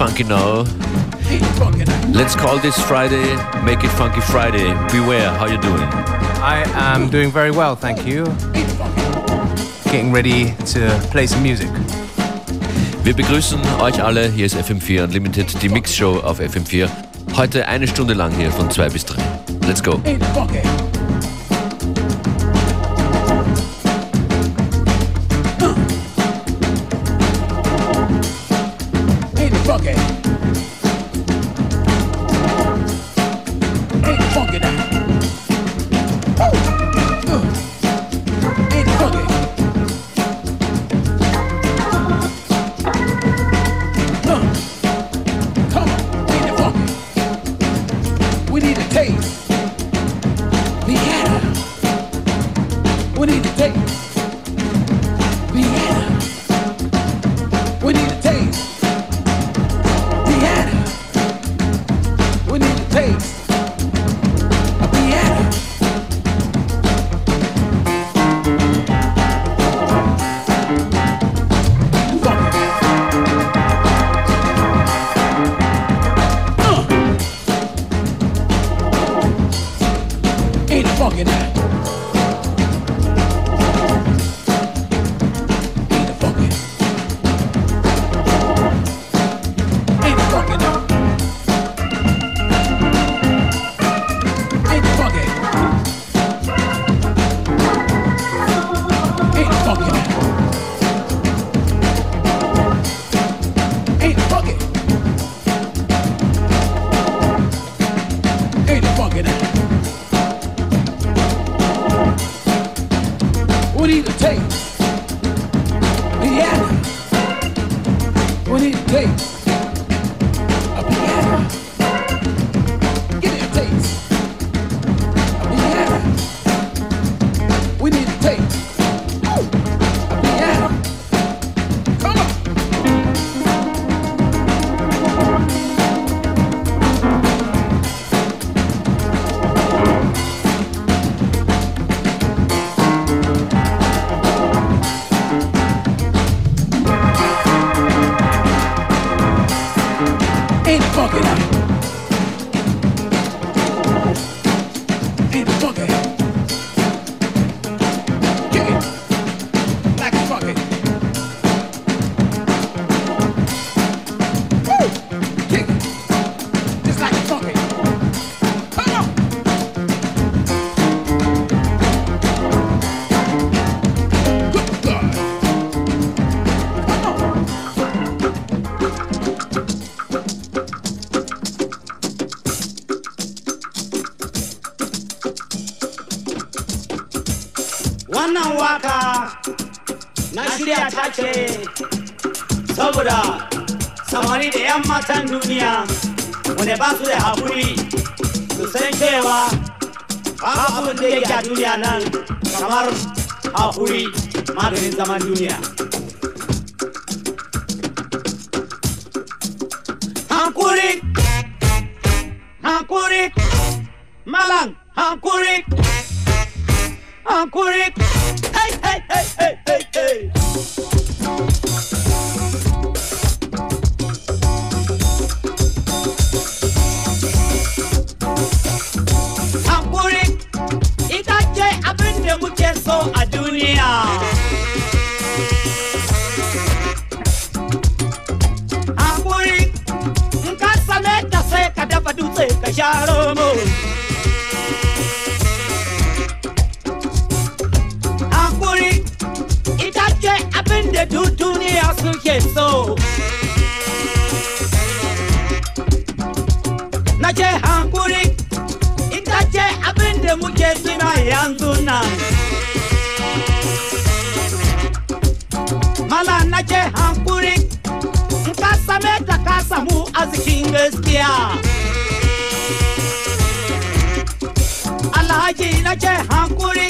funky now. Let's call this Friday Make It Funky Friday. Beware, how you doing? I am doing very well, thank you. Getting ready to play some music. Wir begrüßen euch alle. Hier ist FM4 Unlimited, die Mixshow auf FM4. Heute eine Stunde lang hier von 2 bis 3. Let's go. samari da yamma kan duniya wanda ba su da haƙuri su san cewa babu abin da yake a duniya nan kamar haƙuri maganin zaman duniya hankuri hankuri malam hankuri hankuri hey hey hey hey hey hey so a duniya. Ka dafa dutse ka sha romo. Hankuri, ita ce abin da duniya suke so. Na ce hankuri, ita ce abin da muke tuna yanzu nan. Bestia gaskiya. Alhaji na ce hankuri,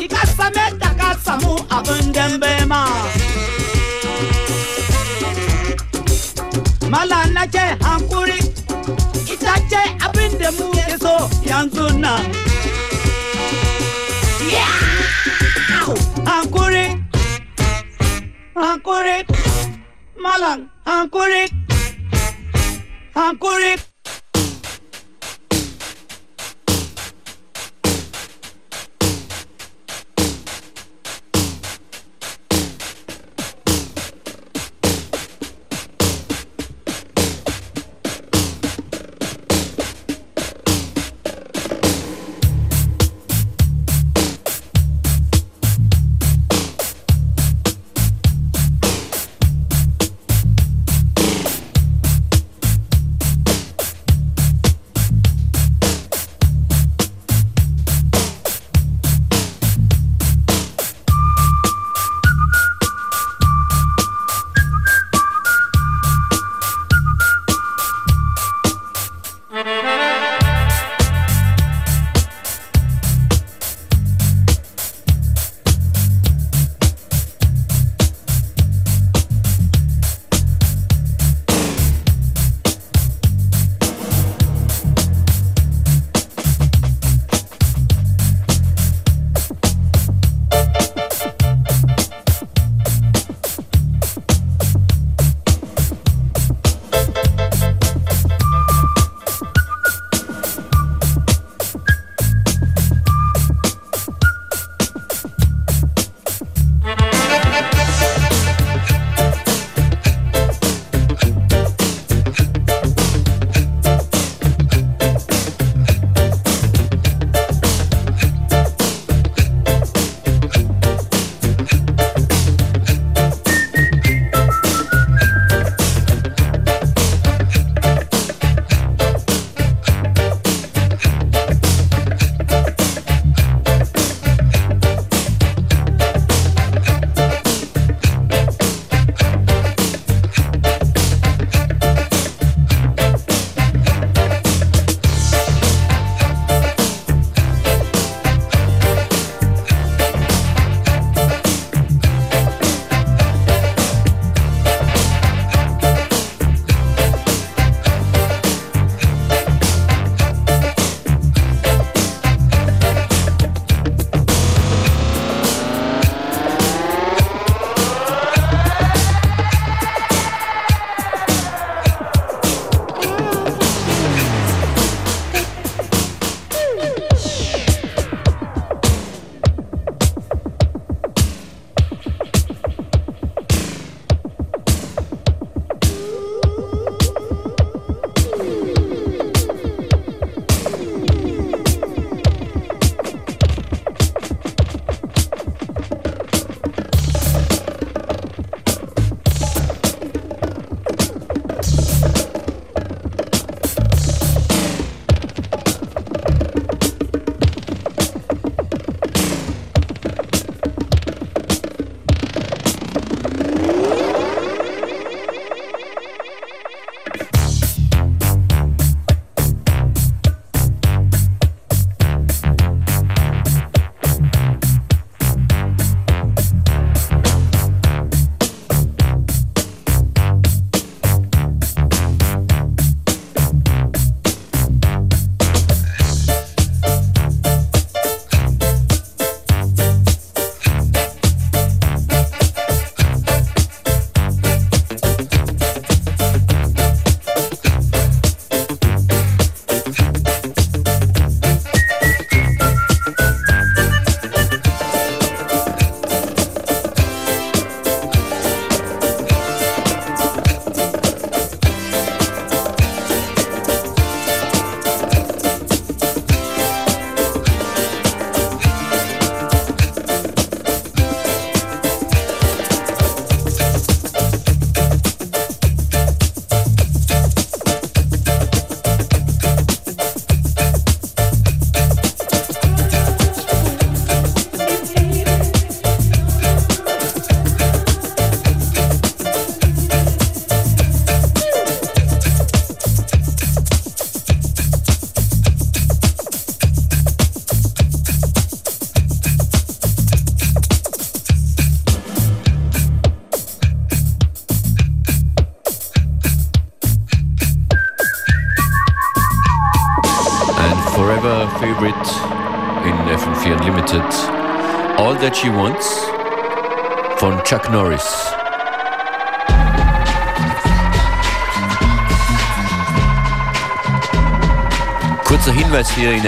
ika ka same ta ka samu abin dambe ma. Mala na ce hankuri, ita ce abin da mu ke so yanzu nan. Hankuri, hankuri, malang, hankuri, hankuri. favorite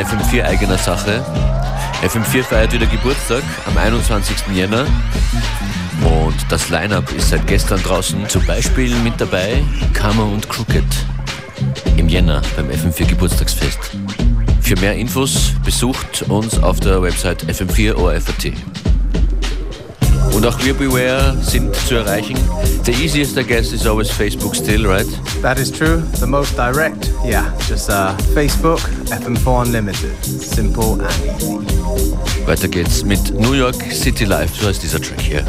in FM4 eigener Sache. FM4 feiert wieder Geburtstag am 21. Jänner und das Line-Up ist seit gestern draußen. Zum Beispiel mit dabei Kammer und Crooked im Jänner beim FM4 Geburtstagsfest. Für mehr Infos besucht uns auf der Website FM4 ORFAT. Und auch wir Beware sind zu erreichen. The easiest, I guess, is always Facebook still, right? That is true. The most direct, yeah. Just uh, Facebook, FM4 Unlimited. Simple and easy. Weiter geht's mit New York City Life, so heißt dieser Track hier.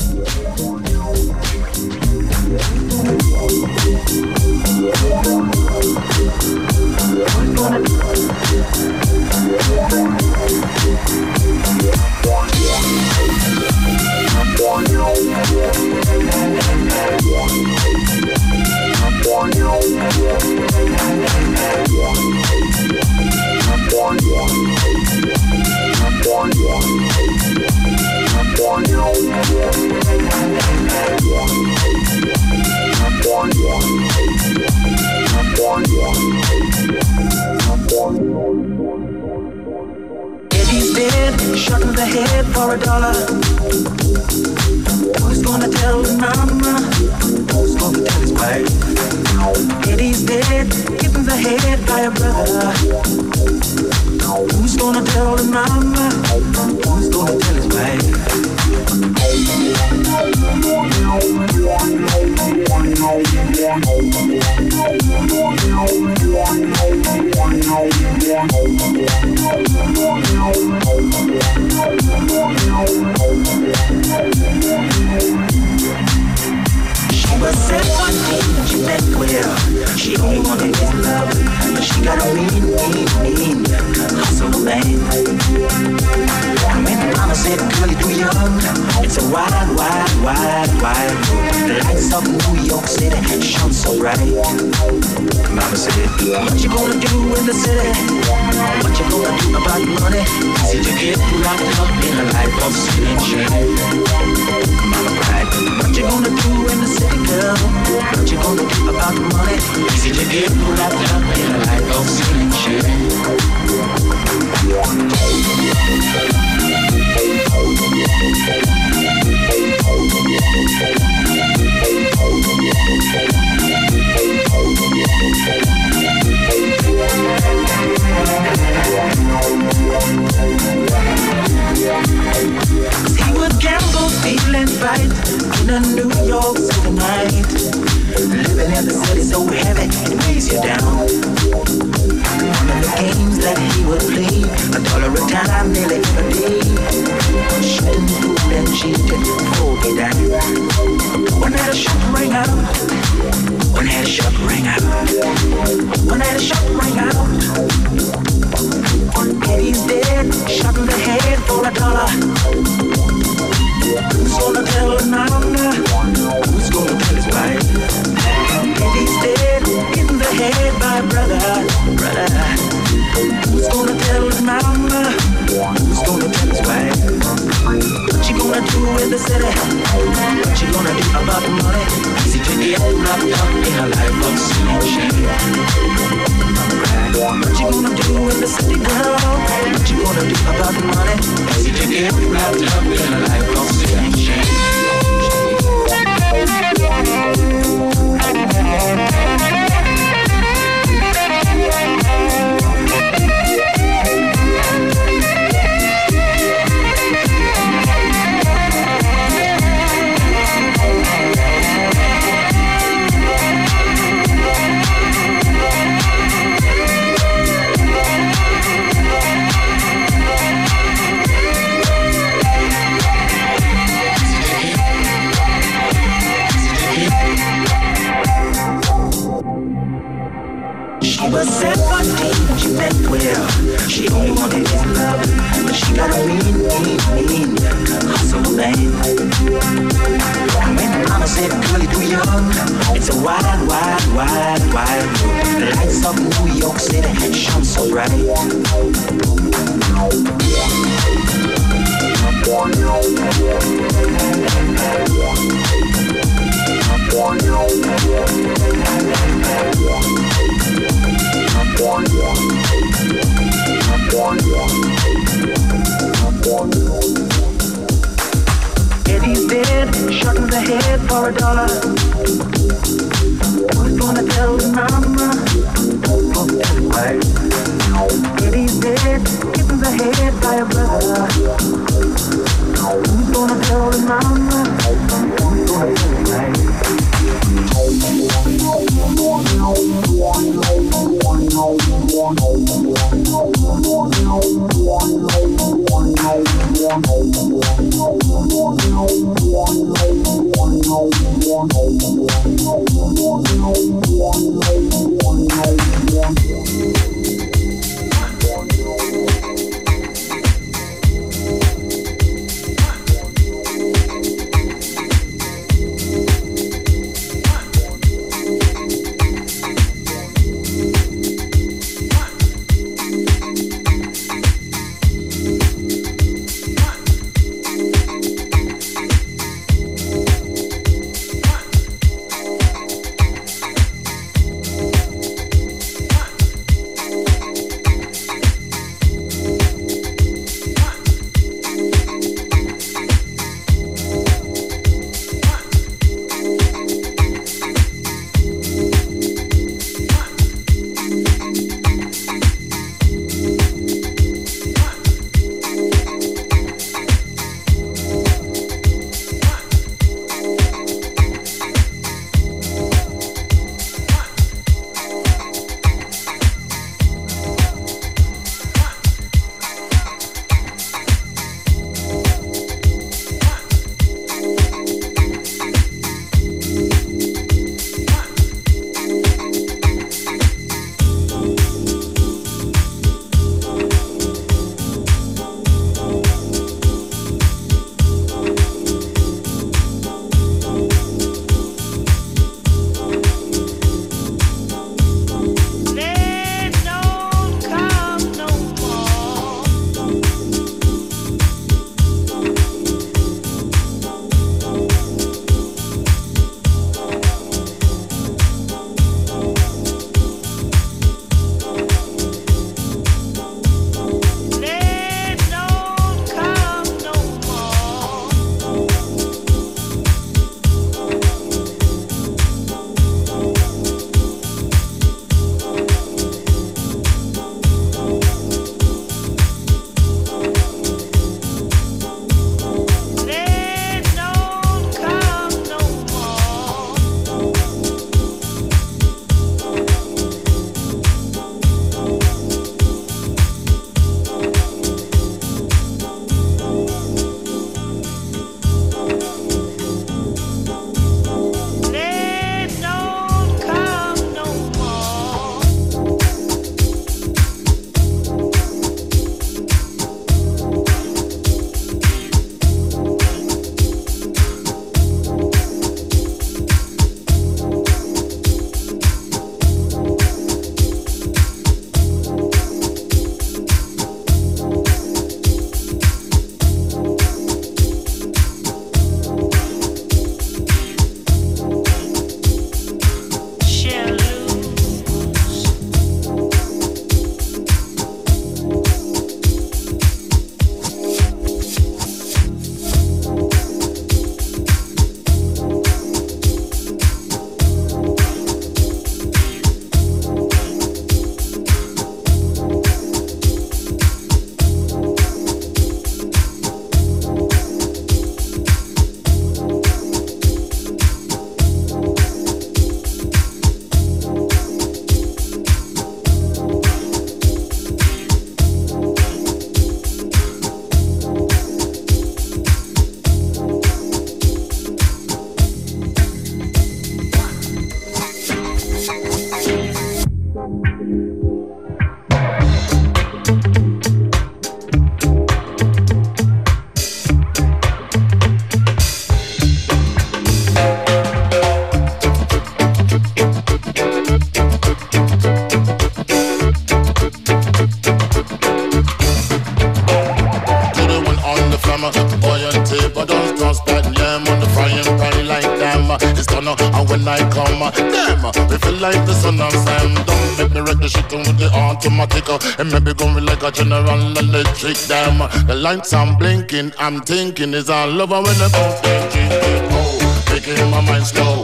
Eddie's dead, shot in the head for a dollar. Who's gonna tell his mama? Who's gonna tell his wife? Eddie's dead, hit in the head by a brother. Who's gonna tell his mama? Who's gonna tell his wife? She was 17 she met Will. She only wanted his love, but she got a mean, mean, mean hustle man. And when mama said, girl, you're too young, it's a wide, wide, wide, wide road. The lights of New York City shone so bright. Mama said, what you gonna do in the city? What you gonna do about money? Easy to get locked up in a life of sin and shame. Mama cried, what you gonna do in the city, girl? What you gonna do about money? Easy to get wrapped up in a life of sin and shame. He would gamble, feeling right in a New York City night. Living in the city so heavy, it weighs you down. One of the games that he would play, a dollar a time, nearly every day. Shooting food and cheating, pull me down. One night a shot rang out. One night a shot rang out. One night a shot rang out. Eddie's dead, shot in the head for a dollar. Who's gonna tell his mama? Who's gonna tell his wife? Eddie's dead, in the head by brother. Brother. Who's gonna tell his mama? Who's gonna tell his wife? What you gonna do in the city? What you gonna do about the money? Easy to get wrapped up in a life of sin and shame. What you gonna do in the city, girl? What you gonna do about the money? Easy to get wrapped up in a life of sin was set by me, she meant well. She only wanted his love, but she got a mean, mean, mean hustle, man. And when mama said, girl, you're too young, it's a wild, wild, wild, wild world. The lights of New York City shone so bright. Thank Eddie's dead, shot in the head for a dollar. General electric. Them, the lights I'm blinking, I'm thinking is all over when the boat Oh, making my mind slow.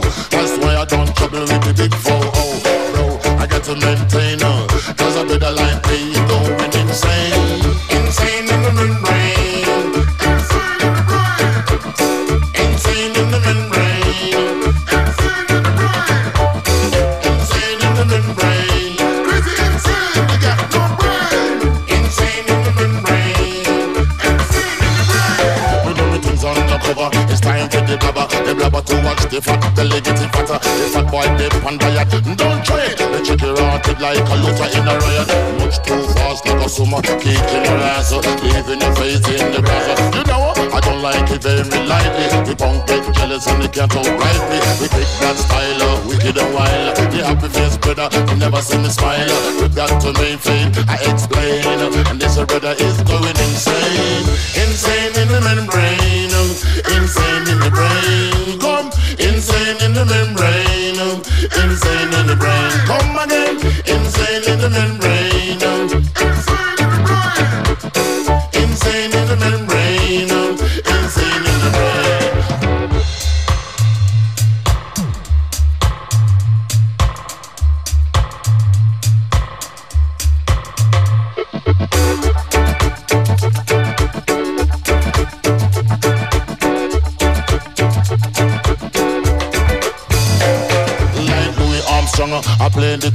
Boy dip on diet. Don't try it. The chicken rotted like a looter in a riot. Much too fast like a summer. Kicking your ass leaving your face in the grass. You know I don't like it very lightly. The punk get jealous and they can't outright me. We pick that style, wicked and wild. The happy face brother, you never see me smile. We got to maintain, I explain. And this brother is going insane. Insane in the membrane. Insane in the brain. Come, insane in the membrane. Insane in the brain. Come again. Insane in the membrane.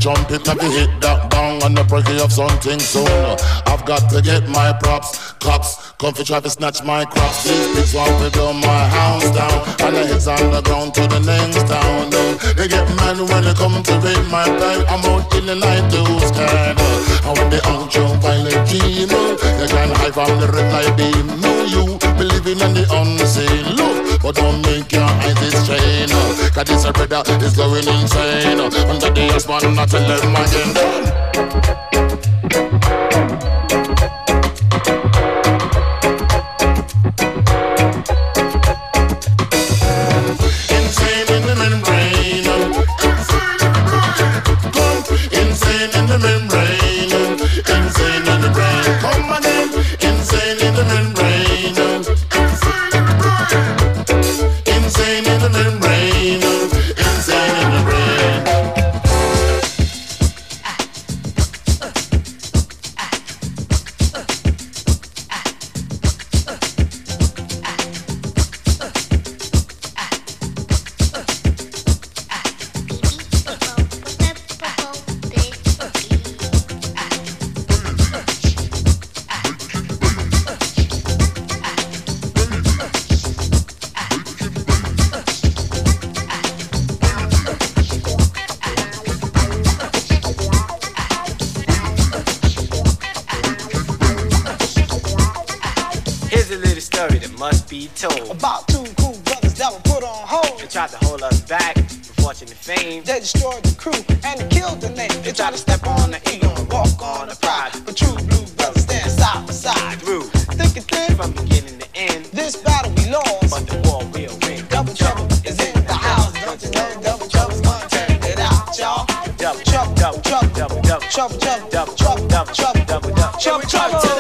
I play the trumpet, let me hit that bang on the break of something soon. I've got to get my props, cops. Come for try to snatch my crops. These pigs want to blow my house down. And the heads on the ground to the next town. They get mad when they come to raid my bag. I'm out in the night to scared. And when they out jump violent dream, they can hide from the red light beam. No, you believing in the unseen. Look, but don't make your. Cause this brother is going insane. Under the husband, not tell them again. Trouble, double, trouble, double,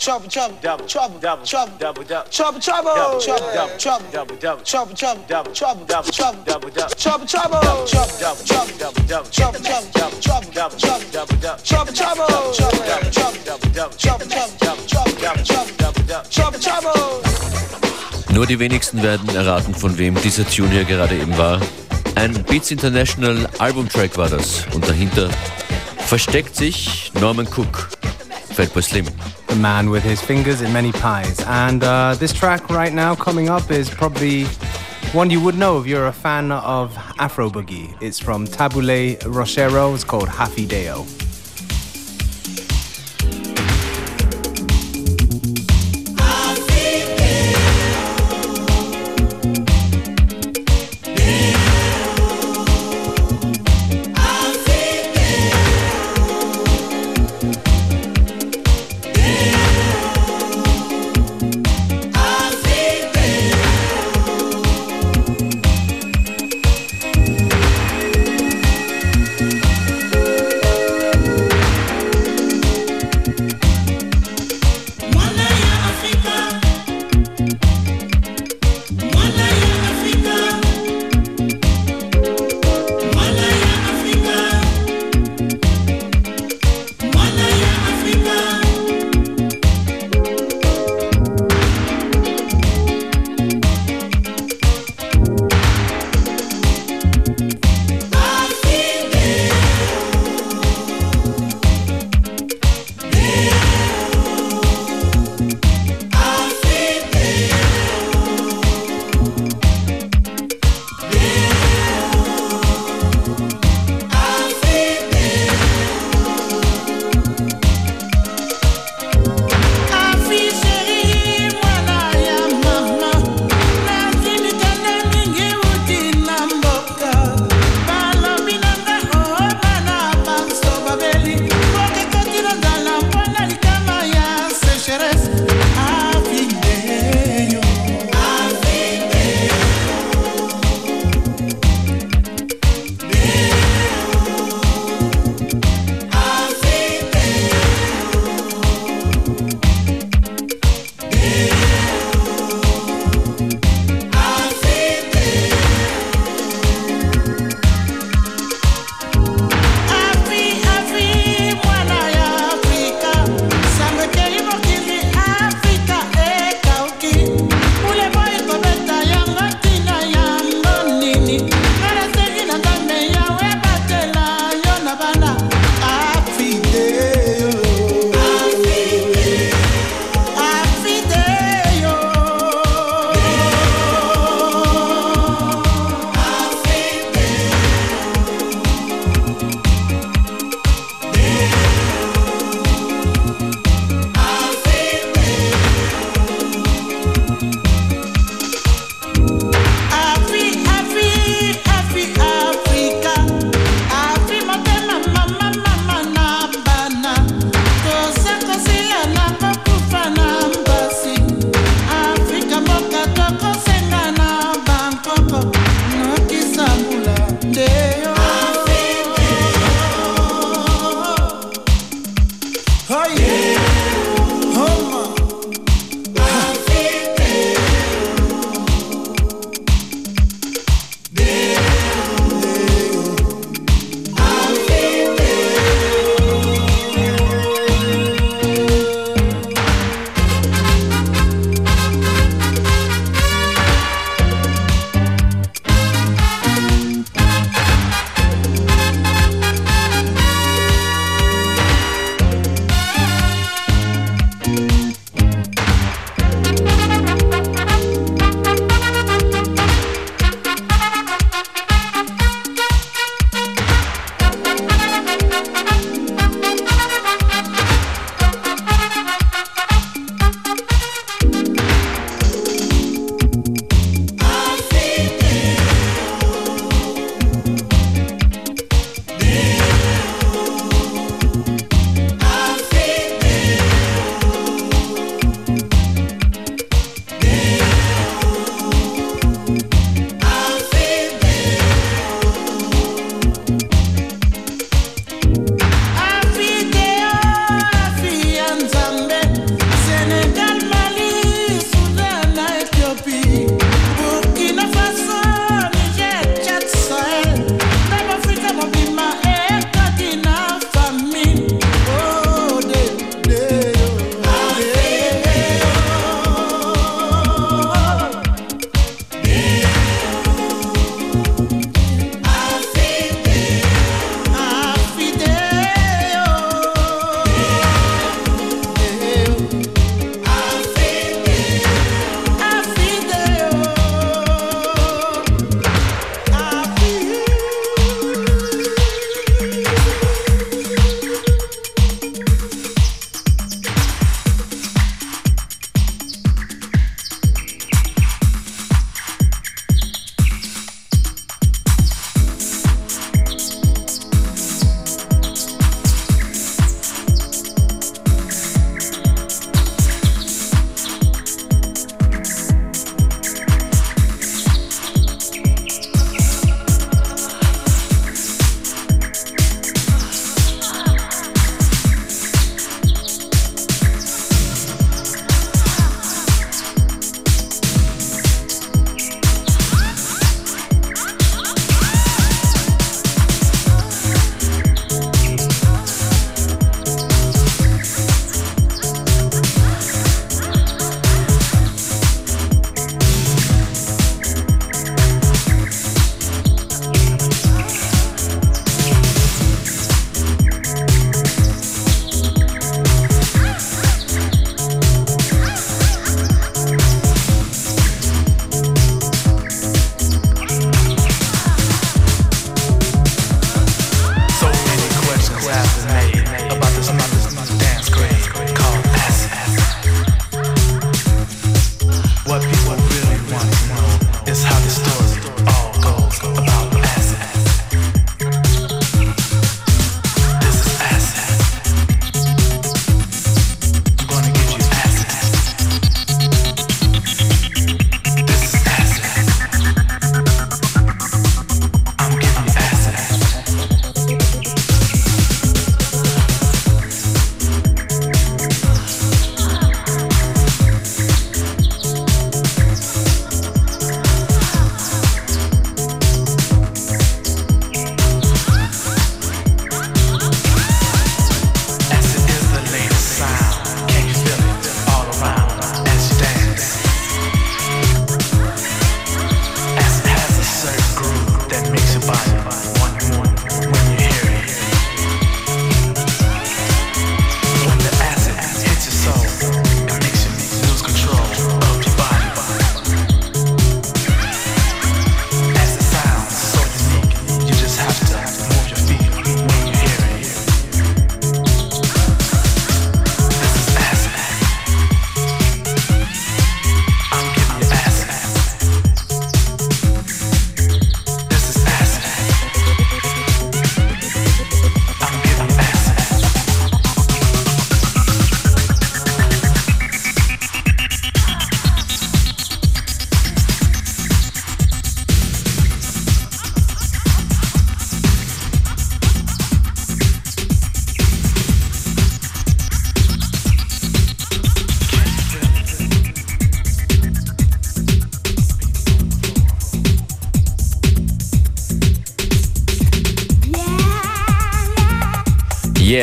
trouble, trouble, double, trouble, double, trouble, double, double, trouble, trouble, trouble, double, trouble, double, double, trouble, trouble, double, trouble, double, trouble, double, double, trouble, trouble, trouble, double, trouble, double, double, trouble, trouble, double, trouble, double, trouble, double, double, trouble, trouble, trouble, double, trouble, double, double, trouble, trouble, trouble, double, trouble, double, double, trouble, trouble. Nur die wenigsten werden erraten, von wem dieser Tune hier gerade eben war. Ein Beats International Albumtrack war das. Und dahinter versteckt sich Norman Cook, Fatboy Slim. The man with his fingers in many pies. And uh, this track right now coming up is probably one you would know if you're a fan of Afro Boogie. It's from Tabu Ley Rochereau. It's called Happy Deo.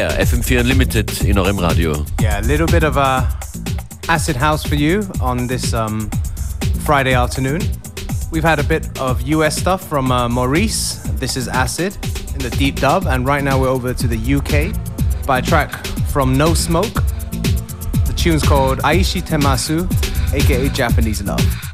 Yeah, FM4 Unlimited in eurem Radio. Yeah, a little bit of a acid house for you on this um, Friday afternoon. We've had a bit of US stuff from uh, Maurice. This is Acid in the deep dub, and right now we're over to the UK by a track from No Smoke. The tune's called Aishi Temasu, aka Japanese Love.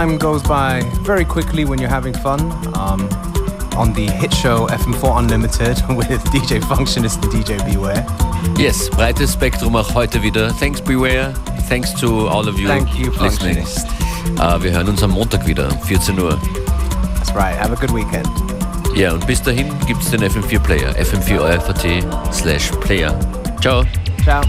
Time goes by very quickly when you're having fun. Um, on the hit show FM4 Unlimited with DJ Functionist and DJ Beware. Yes, breites Spektrum auch heute wieder. Thanks Beware. Thanks to all of you Thank you, listening. Functionist. Uh, wir hören uns am Montag wieder, 14 Uhr. That's right. Have a good weekend. Ja, und bis dahin gibt's den FM4 Player, fm4 slash player. Ciao. Ciao.